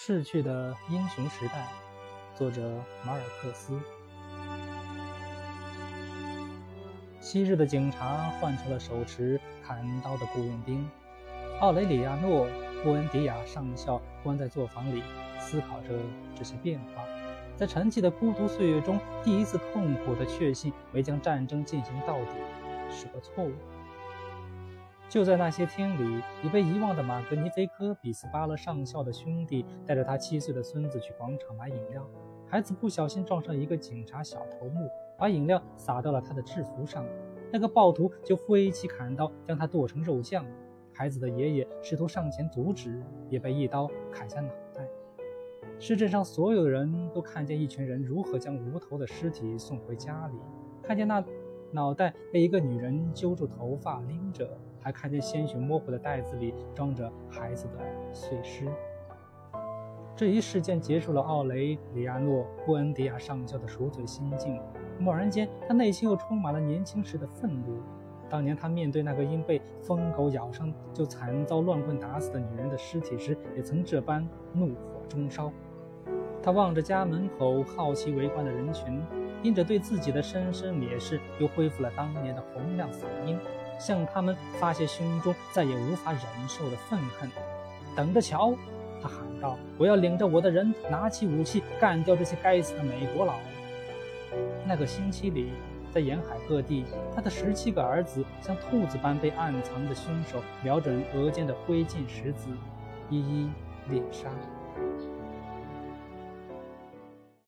逝去的英雄时代，作者马尔克斯。昔日的警察换成了手持砍刀的雇佣兵。奥雷里亚诺·布恩迪亚上校关在作坊里，思考着这些变化。在沉寂的孤独岁月中，第一次痛苦的确信没将战争进行到底是个错误。就在那些天里，已被遗忘的马格尼菲科·比斯巴勒上校的兄弟带着他七岁的孙子去广场买饮料。孩子不小心撞上一个警察小头目，把饮料洒到了他的制服上。那个暴徒就挥起砍刀将他剁成肉酱。孩子的爷爷试图上前阻止，也被一刀砍下脑袋。市镇上所有人都看见一群人如何将无头的尸体送回家里，看见那脑袋被一个女人揪住头发拎着。还看见鲜血模糊的袋子里装着孩子的碎尸。这一事件结束了奥雷里亚诺·布恩迪亚上校的赎罪心境。蓦然间，他内心又充满了年轻时的愤怒。当年他面对那个因被疯狗咬伤就惨遭乱棍打死的女人的尸体时，也曾这般怒火中烧。他望着家门口好奇围观的人群，因着对自己的深深蔑视，又恢复了当年的洪亮嗓音。向他们发泄胸中再也无法忍受的愤恨。等着瞧！他喊道：“我要领着我的人拿起武器，干掉这些该死的美国佬！”那个星期里，在沿海各地，他的十七个儿子像兔子般被暗藏的凶手瞄准额间的灰烬石子，一一猎杀。